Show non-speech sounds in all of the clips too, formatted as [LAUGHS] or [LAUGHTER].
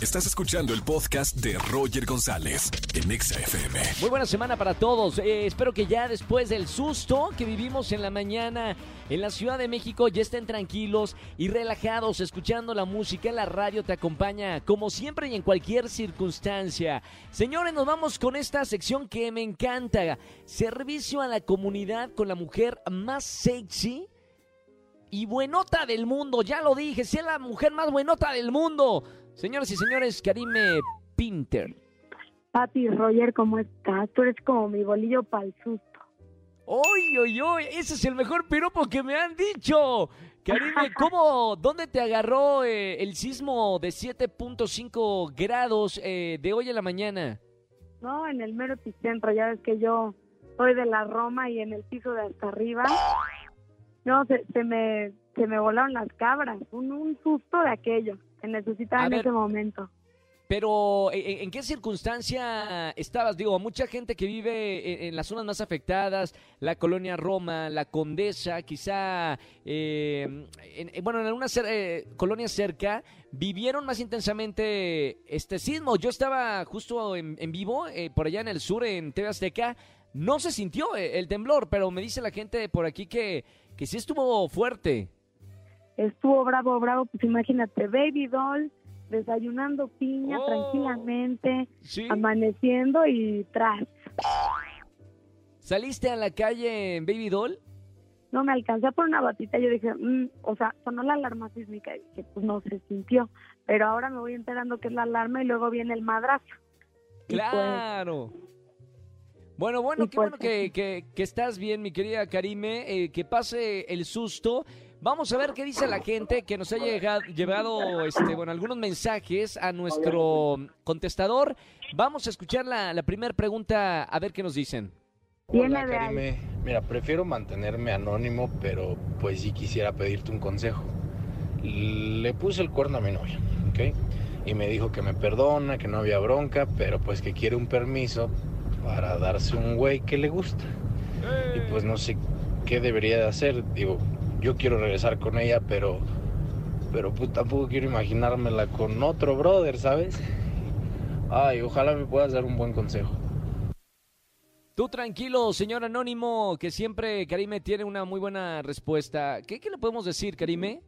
Estás escuchando el podcast de Roger González en Exa FM. Muy buena semana para todos. Eh, espero que ya después del susto que vivimos en la mañana en la Ciudad de México ya estén tranquilos y relajados escuchando la música. La radio te acompaña como siempre y en cualquier circunstancia. Señores, nos vamos con esta sección que me encanta. Servicio a la comunidad con la mujer más sexy y buenota del mundo. Ya lo dije, sea la mujer más buenota del mundo. Señoras y señores, Karime Pinter. Papi, Roger, ¿cómo estás? Tú eres como mi bolillo para el susto. ¡Oy, oy, oy! Ese es el mejor piropo que me han dicho. Karime, [LAUGHS] ¿cómo, dónde te agarró eh, el sismo de 7.5 grados eh, de hoy en la mañana? No, en el mero epicentro. Ya ves que yo soy de la Roma y en el piso de hasta arriba. No, se, se me, se me volaron las cabras. Un, un susto de aquello que necesitaba A en ver. ese momento. Pero, ¿en, en qué circunstancia estabas? Digo, mucha gente que vive en, en las zonas más afectadas, la colonia Roma, la Condesa, quizá, eh, en- en- bueno, en algunas eh, colonias cerca, vivieron más intensamente este sismo. Yo estaba justo en, vivo, eh, por allá en el sur, en TV Azteca. No se sintió eh, el temblor, pero me dice la gente por aquí que, que sí estuvo fuerte. Estuvo bravo, bravo. Pues imagínate, Baby Doll desayunando piña Oh. tranquilamente, ¿Sí? amaneciendo y tras. ¿Saliste a la calle en Baby Doll? No me alcancé por una batita. Yo dije, mm, o sea, sonó la alarma sísmica y dije, pues no se sintió. Pero ahora me voy enterando que es la alarma y luego viene el madrazo. Pues, Claro. Bueno, bueno, qué pues, bueno que, que- que estás bien, mi querida Karime, eh, que pase el susto. Vamos a ver qué dice la gente que nos ha llegado, llevado este, bueno, algunos mensajes a nuestro contestador. Vamos a escuchar la, la primera pregunta, a ver qué nos dicen. Hola. Karime. Mira, prefiero mantenerme anónimo, pero pues sí quisiera pedirte un consejo. Le puse el cuerno a mi novia, ¿ok? Y me dijo que me perdona, que no había bronca, pero pues que quiere un permiso para darse un güey que le gusta. Y pues no sé qué debería de hacer. Digo, yo quiero regresar con ella, pero... Pero pues tampoco quiero imaginármela con otro brother, ¿sabes? Ay, ojalá me puedas dar un buen consejo. Tú tranquilo, señor anónimo, que siempre Karime tiene una muy buena respuesta. ¿Qué, qué le podemos decir, Karime?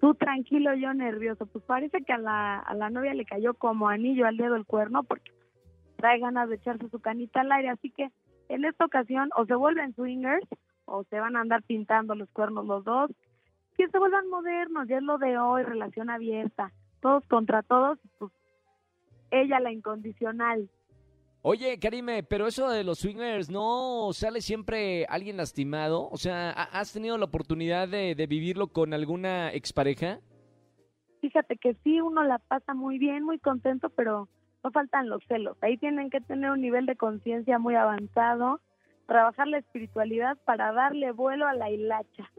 Tú tranquilo, yo nervioso. Pues parece que a la, a la novia le cayó como anillo al dedo el cuerno porque trae ganas de echarse su canita al aire. Así que en esta ocasión o se vuelven swingers o se van a andar pintando los cuernos los dos. Que se vuelvan modernos, ya es lo de hoy, relación abierta. Todos contra todos, pues ella la incondicional. Oye, Karime, pero eso de los swingers, ¿no sale siempre alguien lastimado? O sea, ¿ha- ¿has tenido la oportunidad de, de vivirlo con alguna expareja? Fíjate que sí, uno la pasa muy bien, muy contento, pero no faltan los celos. Ahí tienen que tener un nivel de conciencia muy avanzado, trabajar la espiritualidad para darle vuelo a la hilacha.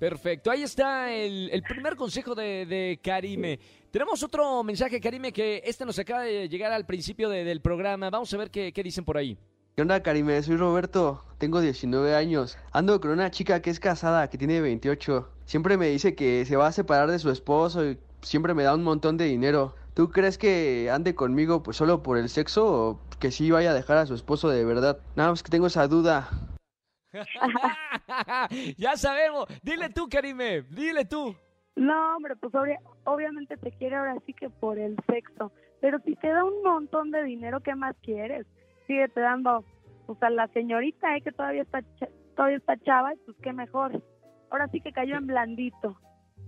Perfecto, ahí está el, el primer consejo de, de Karime. Tenemos otro mensaje, Karime, que este nos acaba de llegar al principio de- del programa. Vamos a ver qué, qué dicen por ahí. ¿Qué onda, Karime? Soy Roberto, tengo 19 años. Ando con una chica que es casada, que tiene 28. Siempre me dice que se va a separar de su esposo y siempre me da un montón de dinero. ¿Tú crees que ande conmigo pues solo por el sexo o que sí vaya a dejar a su esposo de verdad? Nada más que tengo esa duda. [LAUGHS] ya sabemos. Dile tú, Karime, dile tú. No, hombre, pues obvia- obviamente te quiere ahora sí que por el sexo. Pero si te da un montón de dinero, ¿qué más quieres? Sigue te dando, pues a la señorita, ¿eh? que todavía está, todavía está chava, pues qué mejor. Ahora sí que cayó en blandito.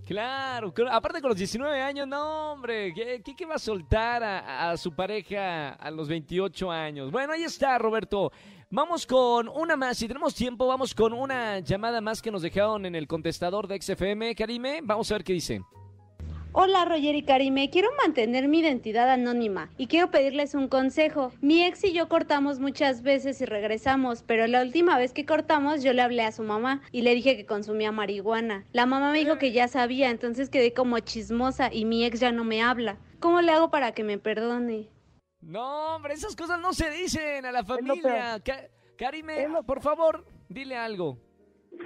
Claro, aparte con los 19 años, no, hombre, ¿qué, qué, qué va a soltar a, a su pareja a los 28 años? Bueno, ahí está, Roberto. Vamos con una más, si tenemos tiempo, vamos con una llamada más que nos dejaron en el contestador de XFM. Karime, vamos a ver qué dice. Hola Roger y Karime, quiero mantener mi identidad anónima y quiero pedirles un consejo. Mi ex y yo cortamos muchas veces y regresamos, pero la última vez que cortamos yo le hablé a su mamá y le dije que consumía marihuana. La mamá me dijo que ya sabía, entonces quedé como chismosa y mi ex ya no me habla. ¿Cómo le hago para que me perdone? No, hombre, esas cosas no se dicen a la familia. Karime, por favor, dile algo.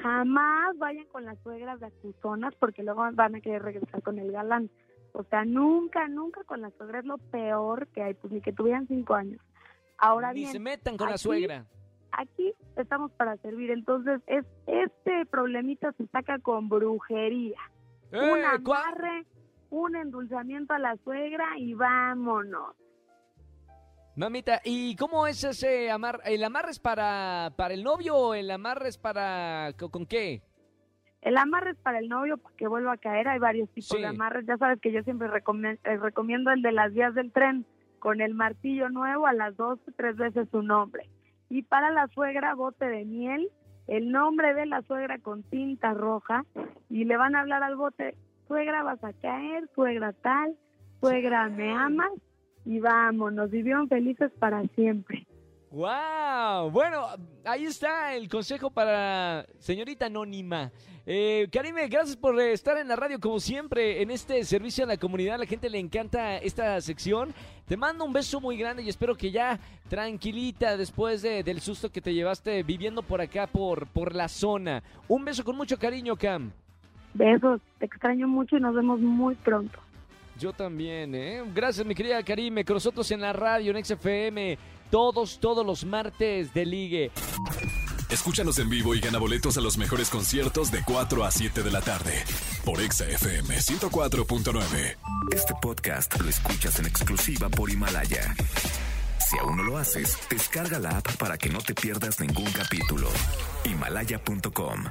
Jamás vayan con las suegras de acusonas porque luego van a querer regresar con el galán. O sea, nunca, nunca con la suegra es lo peor que hay, pues ni que tuvieran cinco años. Ahora Ni bien, se metan con la suegra. aquí estamos para servir, entonces es este problemita se saca con brujería. un Eh, ¿cuál? amarre, un endulzamiento a la suegra y vámonos. Mamita, ¿y cómo es ese amarre? ¿El amarre es para, para el novio o el amarre es para... co- ¿Con qué? El amarre es para el novio para que vuelva a caer. Hay varios tipos Sí. de amarres. Ya sabes que yo siempre recome- eh, recomiendo el de las vías del tren con el martillo nuevo a las dos tres veces su nombre. Y para la suegra, bote de miel, el nombre de la suegra con tinta roja y le van a hablar al bote, suegra vas a caer, suegra tal, suegra me amas y vámonos, vivieron felices para siempre. ¡Wow! Bueno, ahí está el consejo para señorita anónima. Eh, Karime, gracias por estar en la radio como siempre en este servicio a la comunidad. A la gente le encanta esta sección. Te mando un beso muy grande y espero que ya tranquilita después de- del susto que te llevaste viviendo por acá, por, por la zona. Un beso con mucho cariño, Cam. Besos, te extraño mucho y nos vemos muy pronto. Yo también, ¿eh? Gracias, mi querida Karime, con nosotros en la radio, en XFM, todos, todos los martes de ligue. Escúchanos en vivo y gana boletos a los mejores conciertos de 4 a 7 de la tarde por Exa FM 104.9. Este podcast lo escuchas en exclusiva por Himalaya. Si aún no lo haces, descarga la app para que no te pierdas ningún capítulo. Himalaya.com